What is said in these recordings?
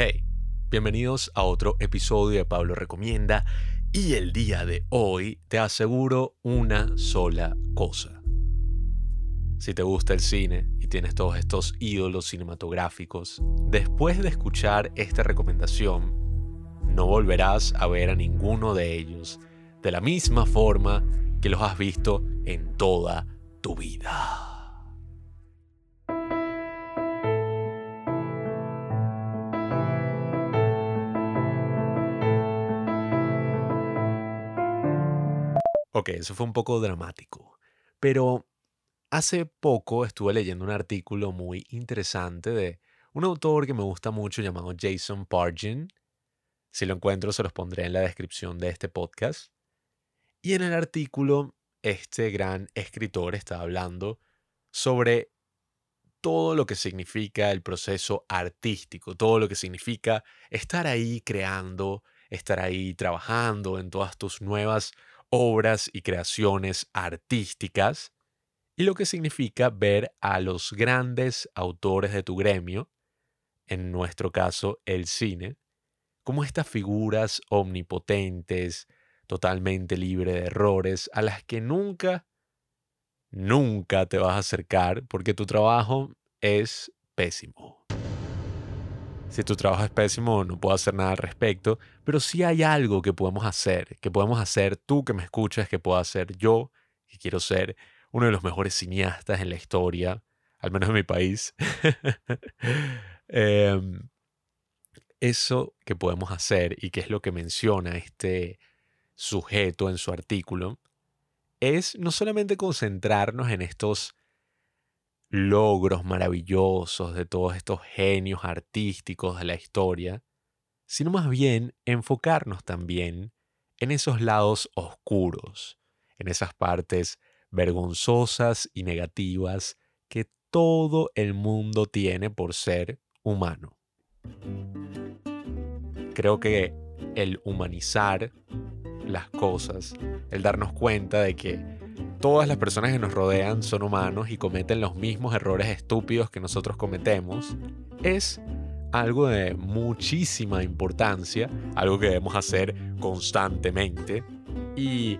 Hey, bienvenidos a otro episodio de Pablo Recomienda y el día de hoy te aseguro una sola cosa. Si te gusta el cine y tienes todos estos ídolos cinematográficos, después de escuchar esta recomendación, no volverás a ver a ninguno de ellos de la misma forma que los has visto en toda tu vida. Ok, eso fue un poco dramático, pero hace poco estuve leyendo un artículo muy interesante de un autor que me gusta mucho llamado Jason Pargin. Si lo encuentro, se los pondré en la descripción de este podcast. Y en el artículo, este gran escritor está hablando sobre todo lo que significa el proceso artístico, todo lo que significa estar ahí creando, estar ahí trabajando en todas tus nuevas obras y creaciones artísticas y lo que significa ver a los grandes autores de tu gremio, en nuestro caso el cine, como estas figuras omnipotentes, totalmente libre de errores, a las que nunca, nunca te vas a acercar porque tu trabajo es pésimo. Si tu trabajo es pésimo, no puedo hacer nada al respecto, pero sí hay algo que podemos hacer, que podemos hacer tú que me escuchas, que puedo hacer yo, que quiero ser uno de los mejores cineastas en la historia, al menos en mi país. Em, eso que podemos hacer y que es lo que menciona este sujeto en su artículo, es no solamente concentrarnos en estos logros maravillosos de todos estos genios artísticos de la historia, sino más bien enfocarnos también en esos lados oscuros, en esas partes vergonzosas y negativas que todo el mundo tiene por ser humano. Creo que el humanizar las cosas, el darnos cuenta de que todas las personas que nos rodean son humanos y cometen los mismos errores estúpidos que nosotros cometemos, es algo de muchísima importancia, algo que debemos hacer constantemente. Y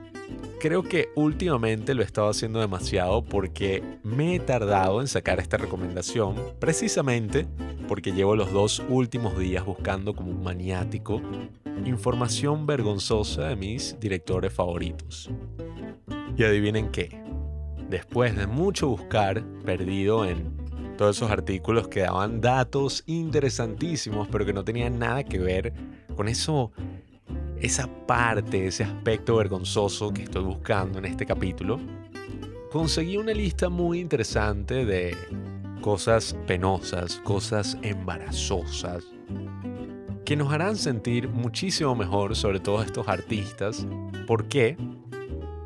creo que últimamente lo he estado haciendo demasiado porque me he tardado en sacar esta recomendación, precisamente porque llevo los dos últimos días buscando como un maniático información vergonzosa de mis directores favoritos. Y adivinen qué, después de mucho buscar, perdido en todos esos artículos que daban datos interesantísimos, pero que no tenían nada que ver con eso, esa parte, ese aspecto vergonzoso que estoy buscando en este capítulo, conseguí una lista muy interesante de cosas penosas, cosas embarazosas, que nos harán sentir muchísimo mejor sobre todos estos artistas. ¿Por qué?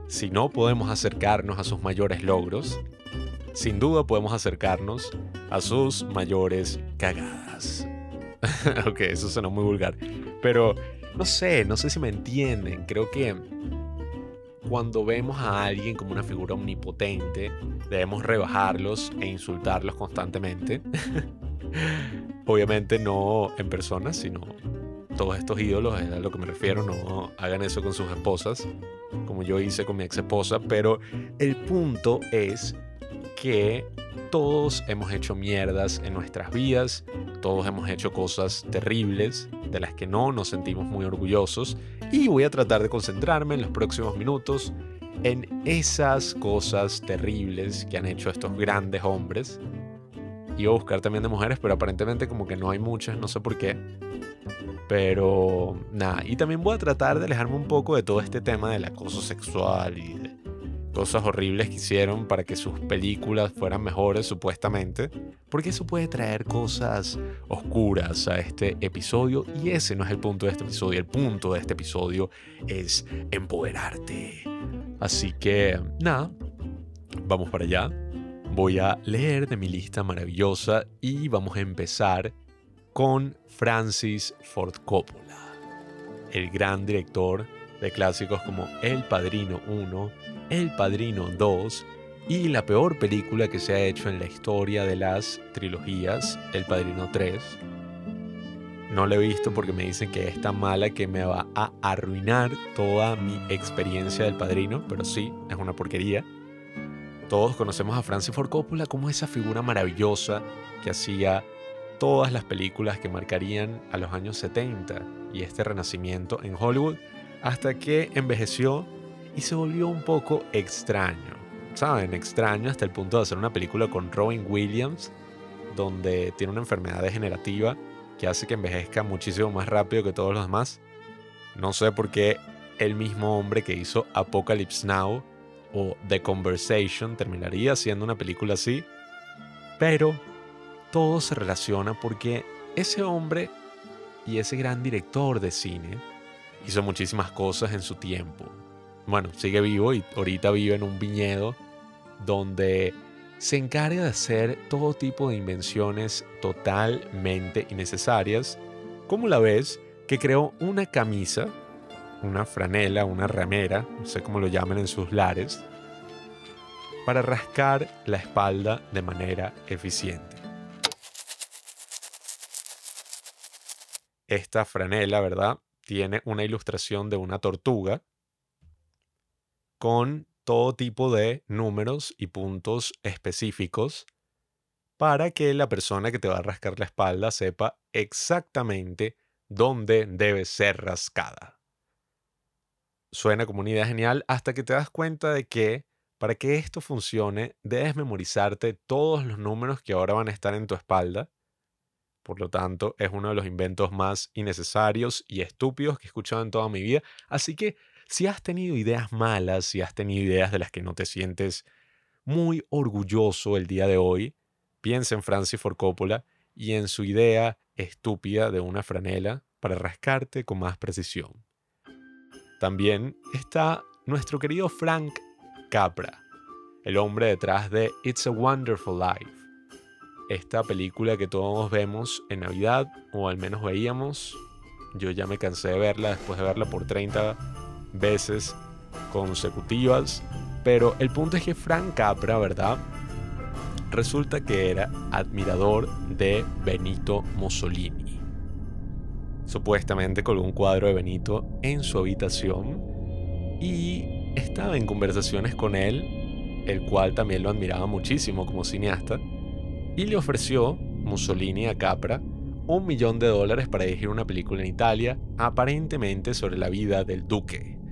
Si no podemos acercarnos a sus mayores logros, sin duda podemos acercarnos a sus mayores cagadas. ok, eso suena muy vulgar. Pero no sé, no sé si me entienden. Creo que cuando vemos a alguien como una figura omnipotente, debemos rebajarlos e insultarlos constantemente. Obviamente no en persona, sino todos estos ídolos, es a lo que me refiero, no hagan eso con sus esposas, como yo hice con mi ex esposa, pero el punto es que todos hemos hecho mierdas en nuestras vidas, todos hemos hecho cosas terribles de las que no nos sentimos muy orgullosos y voy a tratar de concentrarme en los próximos minutos en esas cosas terribles que han hecho estos grandes hombres. Iba a buscar también de mujeres, pero aparentemente como que no hay muchas, no sé por qué. Pero nada, y también voy a tratar de alejarme un poco de todo este tema del acoso sexual y de cosas horribles que hicieron para que sus películas fueran mejores supuestamente, porque eso puede traer cosas oscuras a este episodio y ese no es el punto de este episodio, el punto de este episodio es empoderarte. Así que nada, vamos para allá. Voy a leer de mi lista maravillosa y vamos a empezar con Francis Ford Coppola, el gran director de clásicos como El Padrino 1, El Padrino 2 y la peor película que se ha hecho en la historia de las trilogías, El Padrino 3. No la he visto porque me dicen que es tan mala que me va a arruinar toda mi experiencia del padrino, pero sí, es una porquería. Todos conocemos a Francis Ford Coppola como esa figura maravillosa que hacía todas las películas que marcarían a los años 70 y este renacimiento en Hollywood, hasta que envejeció y se volvió un poco extraño. ¿Saben? Extraño hasta el punto de hacer una película con Robin Williams, donde tiene una enfermedad degenerativa que hace que envejezca muchísimo más rápido que todos los demás. No sé por qué el mismo hombre que hizo Apocalypse Now o The Conversation terminaría haciendo una película así, pero todo se relaciona porque ese hombre y ese gran director de cine hizo muchísimas cosas en su tiempo. Bueno, sigue vivo y ahorita vive en un viñedo donde se encarga de hacer todo tipo de invenciones totalmente innecesarias, como la vez que creó una camisa, una franela, una ramera, no sé cómo lo llaman en sus lares, para rascar la espalda de manera eficiente. Esta franela, ¿verdad? Tiene una ilustración de una tortuga con todo tipo de números y puntos específicos para que la persona que te va a rascar la espalda sepa exactamente dónde debe ser rascada. Suena como una idea genial hasta que te das cuenta de que para que esto funcione debes memorizarte todos los números que ahora van a estar en tu espalda. Por lo tanto, es uno de los inventos más innecesarios y estúpidos que he escuchado en toda mi vida. Así que si has tenido ideas malas, si has tenido ideas de las que no te sientes muy orgulloso el día de hoy, piensa en Francis Ford Coppola y en su idea estúpida de una franela para rascarte con más precisión. También está nuestro querido Frank Capra, el hombre detrás de It's a Wonderful Life, esta película que todos vemos en Navidad, o al menos veíamos. Yo ya me cansé de verla después de verla por 30 veces consecutivas. Pero el punto es que Frank Capra, ¿verdad? Resulta que era admirador de Benito Mussolini. Supuestamente colgó un cuadro de Benito en su habitación y estaba en conversaciones con él, el cual también lo admiraba muchísimo como cineasta, y le ofreció Mussolini a Capra un millón de dólares para dirigir una película en Italia, aparentemente sobre la vida del duque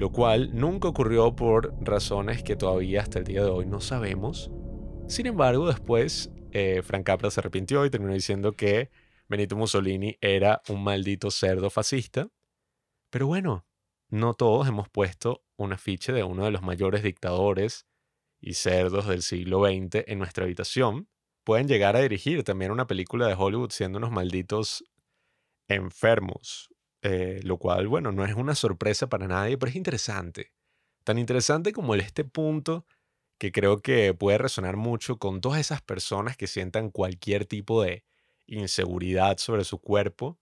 lo cual nunca ocurrió por razones que todavía hasta el día de hoy no sabemos. Sin embargo, después eh, Frank Capra se arrepintió y terminó diciendo que Benito Mussolini era un maldito cerdo fascista. Pero bueno, no todos hemos puesto un afiche de uno de los mayores dictadores y cerdos del siglo XX en nuestra habitación. Pueden llegar a dirigir también una película de Hollywood siendo unos malditos enfermos, eh, lo cual, bueno, no es una sorpresa para nadie, pero es interesante. Tan interesante como este punto que creo que puede resonar mucho con todas esas personas que sientan cualquier tipo de inseguridad sobre su cuerpo.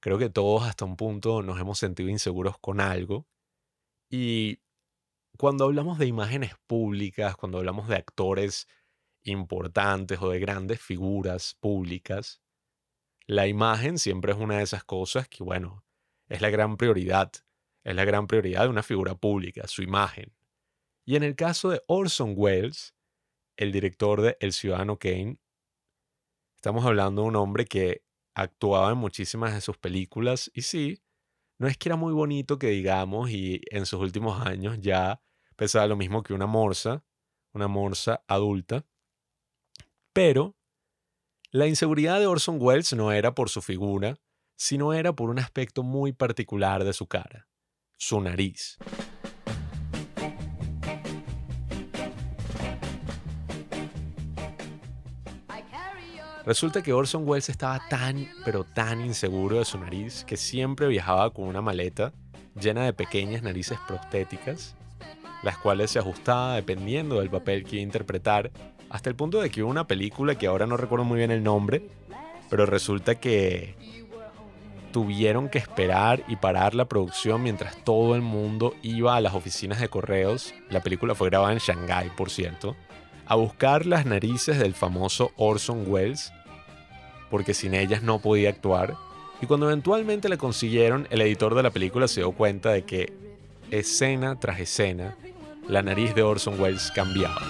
Creo que todos hasta un punto nos hemos sentido inseguros con algo. Y cuando hablamos de imágenes públicas, cuando hablamos de actores importantes o de grandes figuras públicas, la imagen siempre es una de esas cosas que, bueno, es la gran prioridad. Es la gran prioridad de una figura pública, su imagen. Y en el caso de Orson Welles, el director de El Ciudadano Kane, estamos hablando de un hombre que actuaba en muchísimas de sus películas y sí, no es que era muy bonito que digamos y en sus últimos años ya pesaba lo mismo que una morsa, una morsa adulta, pero la inseguridad de Orson Welles no era por su figura, sino era por un aspecto muy particular de su cara, su nariz. Resulta que Orson Welles estaba tan, pero tan inseguro de su nariz que siempre viajaba con una maleta llena de pequeñas narices prostéticas, las cuales se ajustaba dependiendo del papel que interpretar hasta el punto de que hubo una película que ahora no recuerdo muy bien el nombre, pero resulta que tuvieron que esperar y parar la producción mientras todo el mundo iba a las oficinas de correos. La película fue grabada en Shanghái, por cierto, a buscar las narices del famoso Orson Welles, porque sin ellas no podía actuar. Y cuando eventualmente le consiguieron, el editor de la película se dio cuenta de que escena tras escena, la nariz de Orson Welles cambiaba.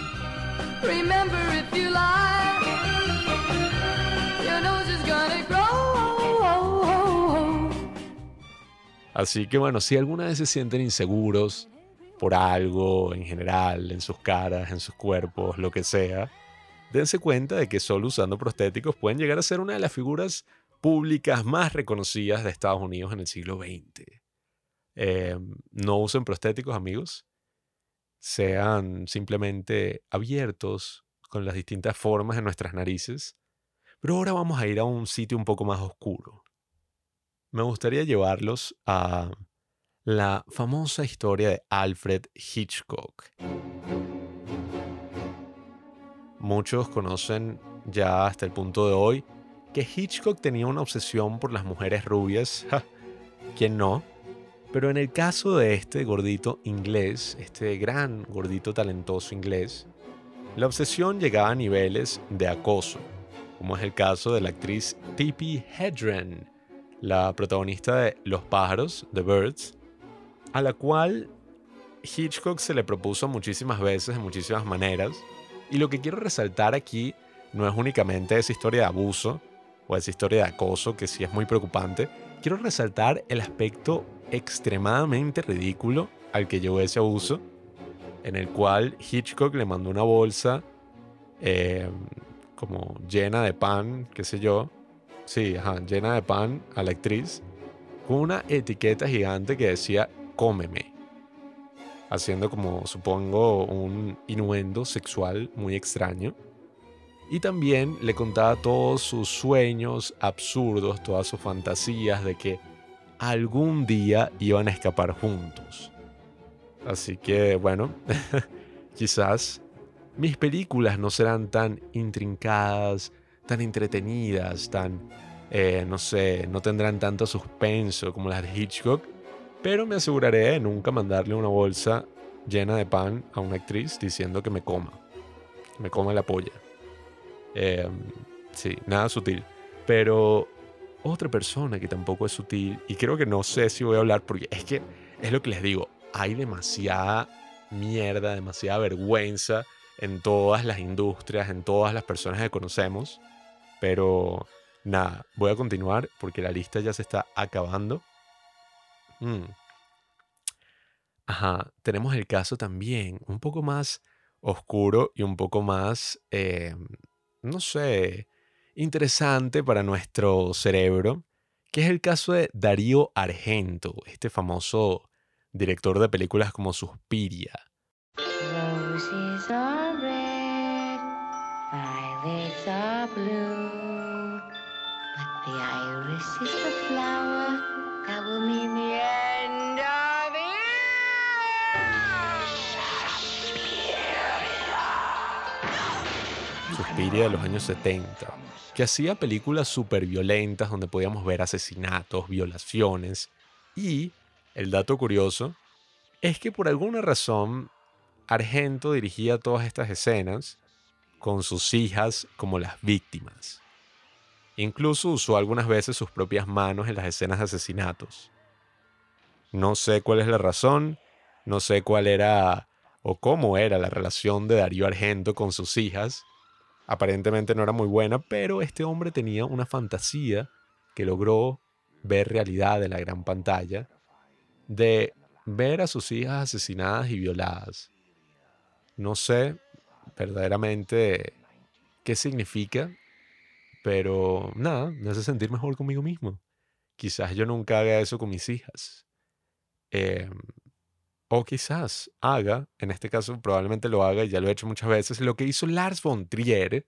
Así que bueno, si alguna vez se sienten inseguros por algo en general, en sus caras, en sus cuerpos, lo que sea, dense cuenta de que solo usando prostéticos pueden llegar a ser una de las figuras públicas más reconocidas de Estados Unidos en el siglo XX. Em, no usen prostéticos, amigos. Sean simplemente abiertos con las distintas formas de nuestras narices. Pero ahora vamos a ir a un sitio un poco más oscuro me gustaría llevarlos a la famosa historia de Alfred Hitchcock. Muchos conocen ya hasta el punto de hoy que Hitchcock tenía una obsesión por las mujeres rubias. ¿Quién no? Pero en el caso de este gordito inglés, este gran gordito talentoso inglés, la obsesión llegaba a niveles de acoso, como es el caso de la actriz Tippi Hedren, la protagonista de Los pájaros, The Birds, a la cual Hitchcock se le propuso muchísimas veces, de muchísimas maneras. Y lo que quiero resaltar aquí no es únicamente esa historia de abuso o esa historia de acoso, que sí es muy preocupante. Quiero resaltar el aspecto extremadamente ridículo al que llevó ese abuso, en el cual Hitchcock le mandó una bolsa eh, como llena de pan, qué sé yo, Sí, llena de pan a la actriz, con una etiqueta gigante que decía cómeme, haciendo como supongo un inuendo sexual muy extraño. Y también le contaba todos sus sueños absurdos, todas sus fantasías de que algún día iban a escapar juntos. Así que bueno, quizás mis películas no serán tan intrincadas, tan entretenidas, tan, eh, no sé, no tendrán tanto suspenso como las de Hitchcock, pero me aseguraré de nunca mandarle una bolsa llena de pan a una actriz diciendo que me coma, me coma la polla. Em, sí, nada sutil. Pero otra persona que tampoco es sutil, y creo que no sé si voy a hablar porque es que es lo que les digo, hay demasiada mierda, demasiada vergüenza en todas las industrias, en todas las personas que conocemos pero nada, voy a continuar porque la lista ya se está acabando. Mm. Ajá, tenemos el caso también un poco más oscuro y un poco más, eh, no sé, interesante para nuestro cerebro, que es el caso de Darío Argento, este famoso director de películas como Suspiria. De los años 70, que hacía películas súper violentas donde podíamos ver asesinatos, violaciones y, el dato curioso, es que por alguna razón Argento dirigía todas estas escenas con sus hijas como las víctimas. Incluso usó algunas veces sus propias manos en las escenas de asesinatos. No sé cuál es la razón, no sé cuál era o cómo era la relación de Darío Argento con sus hijas. Aparentemente no era muy buena, pero este hombre tenía una fantasía que logró ver realidad en la gran pantalla de ver a sus hijas asesinadas y violadas. No sé verdaderamente qué significa pero nada, me hace sentir mejor conmigo mismo. Quizás yo nunca haga eso con mis hijas. Em, o quizás haga, en este caso probablemente lo haga, y ya lo he hecho muchas veces, lo que hizo Lars von Trier,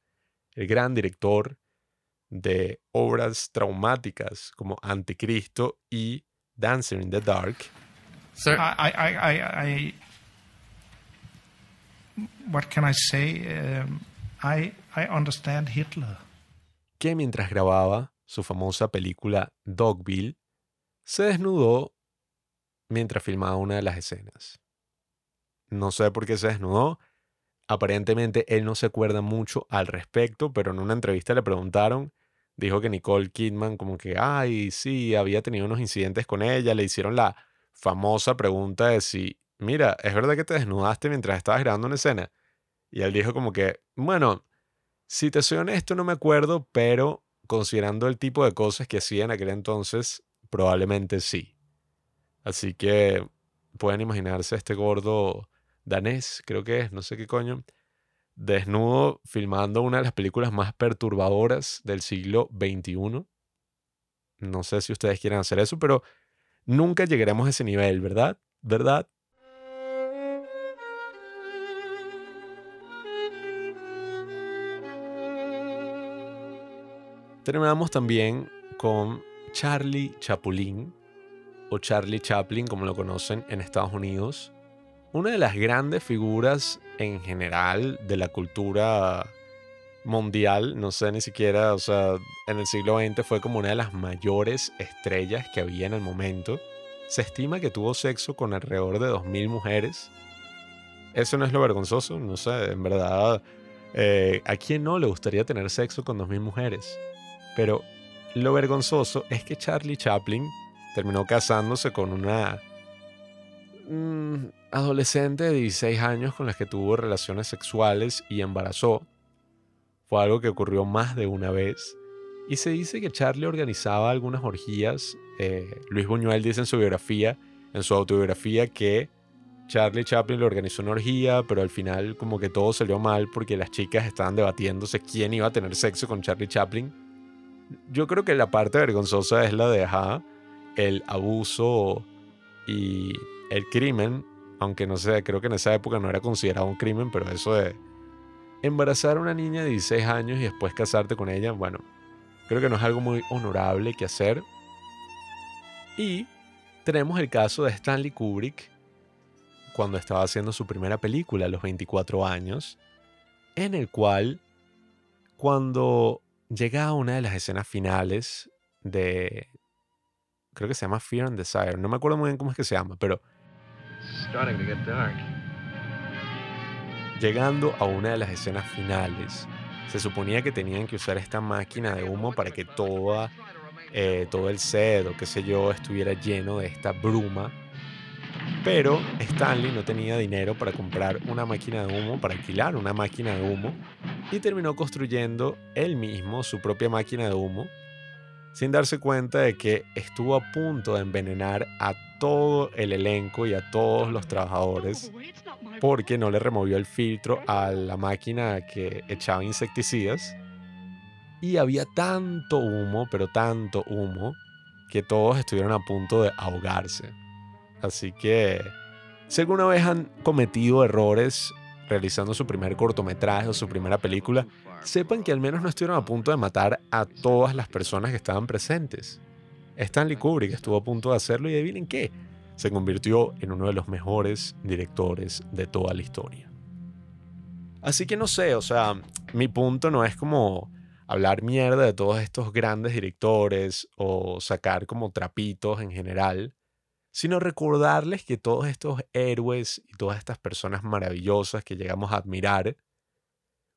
el gran director de obras traumáticas como Anticristo y Dancer in the Dark. Sir, I, I, I, what can I say? Um, I, I understand Hitler que mientras grababa su famosa película Dogville, se desnudó mientras filmaba una de las escenas. No sé por qué se desnudó. Aparentemente él no se acuerda mucho al respecto, pero en una entrevista le preguntaron dijo que Nicole Kidman como que, ay, sí, había tenido unos incidentes con ella, le hicieron la famosa pregunta de si, mira, ¿es verdad que te desnudaste mientras estabas grabando una escena? Y él dijo como que, bueno, si te soy honesto no me acuerdo, pero considerando el tipo de cosas que hacía en aquel entonces, probablemente sí. Así que pueden imaginarse este gordo danés, creo que es, no sé qué coño, desnudo filmando una de las películas más perturbadoras del siglo XXI. No sé si ustedes quieren hacer eso, pero nunca llegaremos a ese nivel, ¿verdad? ¿Verdad? Terminamos también con Charlie Chapulín, o Charlie Chaplin, como lo conocen en Estados Unidos, una de las grandes figuras en general de la cultura mundial, no sé ni siquiera, o sea, en el siglo XX fue como una de las mayores estrellas que había en el momento. Se estima que tuvo sexo con alrededor de 2.000 mujeres. Eso no es lo vergonzoso, no sé, en verdad, eh, ¿a quién no le gustaría tener sexo con 2.000 mujeres? Pero lo vergonzoso es que Charlie Chaplin terminó casándose con una mm, adolescente de 16 años con la que tuvo relaciones sexuales y embarazó. Fue algo que ocurrió más de una vez. Y se dice que Charlie organizaba algunas orgías. Eh, Luis Buñuel dice en su biografía, en su autobiografía, que Charlie Chaplin le organizó una orgía, pero al final como que todo salió mal porque las chicas estaban debatiéndose quién iba a tener sexo con Charlie Chaplin yo creo que la parte vergonzosa es la de el abuso y el crimen, aunque no sé, creo que en esa época no era considerado un crimen, pero eso de embarazar a una niña de 16 años y después casarte con ella, bueno, creo que no es algo muy honorable que hacer. Y tenemos el caso de Stanley Kubrick, cuando estaba haciendo su primera película a los 24 años, en el cual, cuando llega a una de las escenas finales de. Creo que se llama Fear and Desire. No me acuerdo muy bien cómo es que se llama, pero. Llegando a una de las escenas finales, se suponía que tenían que usar esta máquina de humo para que toda, eh, todo el set o qué sé yo estuviera lleno de esta bruma pero Stanley no tenía dinero para comprar una máquina de humo, para alquilar una máquina de humo, y terminó construyendo él mismo su propia máquina de humo, sin darse cuenta de que estuvo a punto de envenenar a todo el elenco y a todos los trabajadores porque no le removió el filtro a la máquina que echaba insecticidas. Y había tanto humo, pero tanto humo, que todos estuvieron a punto de ahogarse. Así que si alguna vez han cometido errores realizando su primer cortometraje o su primera película, sepan que al menos no estuvieron a punto de matar a todas las personas que estaban presentes. Stanley Kubrick estuvo a punto de hacerlo y adivinen qué, se convirtió en uno de los mejores directores de toda la historia. Así que no sé, o sea, mi punto no es como hablar mierda de todos estos grandes directores o sacar como trapitos en general, sino recordarles que todos estos héroes y todas estas personas maravillosas que llegamos a admirar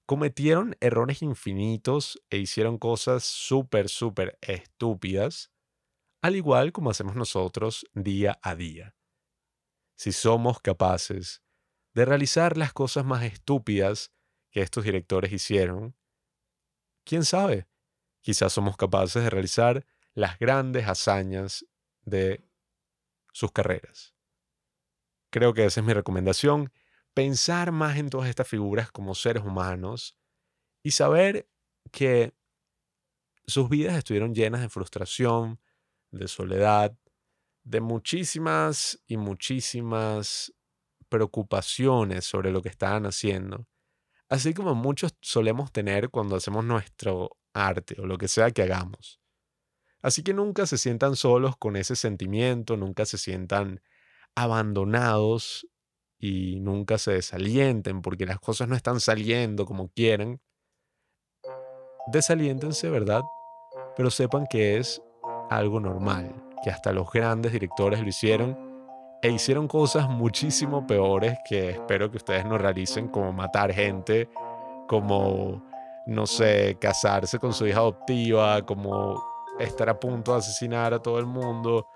cometieron errores infinitos e hicieron cosas súper, súper estúpidas, al igual como hacemos nosotros día a día. Si somos capaces de realizar las cosas más estúpidas que estos directores hicieron, quién sabe, quizás somos capaces de realizar las grandes hazañas de sus carreras. Creo que esa es mi recomendación, pensar más en todas estas figuras como seres humanos y saber que sus vidas estuvieron llenas de frustración, de soledad, de muchísimas y muchísimas preocupaciones sobre lo que estaban haciendo, así como muchos solemos tener cuando hacemos nuestro arte o lo que sea que hagamos. Así que nunca se sientan solos con ese sentimiento, nunca se sientan abandonados y nunca se desalienten porque las cosas no están saliendo como quieren. Desaliéntense, ¿verdad? Pero sepan que es algo normal, que hasta los grandes directores lo hicieron e hicieron cosas muchísimo peores que espero que ustedes no realicen, como matar gente, como no sé, casarse con su hija adoptiva, como estar a punto de asesinar a todo el mundo,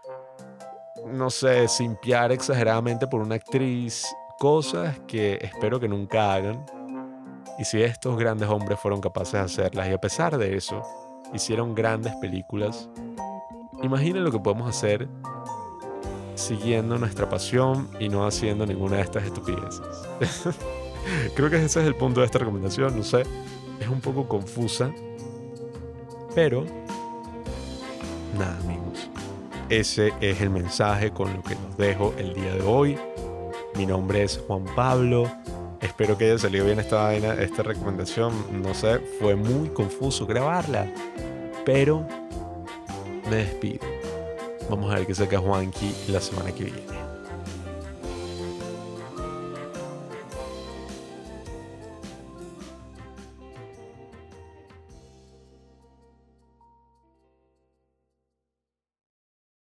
no sé, simpiar exageradamente por una actriz, cosas que espero que nunca hagan. Y si estos grandes hombres fueron capaces de hacerlas y a pesar de eso hicieron grandes películas, imaginen lo que podemos hacer siguiendo nuestra pasión y no haciendo ninguna de estas estupideces. Creo que ese es el punto de esta recomendación, no sé, es un poco confusa, pero nada amigos, ese es el mensaje con lo que nos dejo el día de hoy. Mi nombre es Juan Pablo. Espero que haya salido bien esta vaina, esta recomendación. No sé, fue muy confuso grabarla. Pero me despido. Vamos a ver qué saca Juanqui la semana que viene.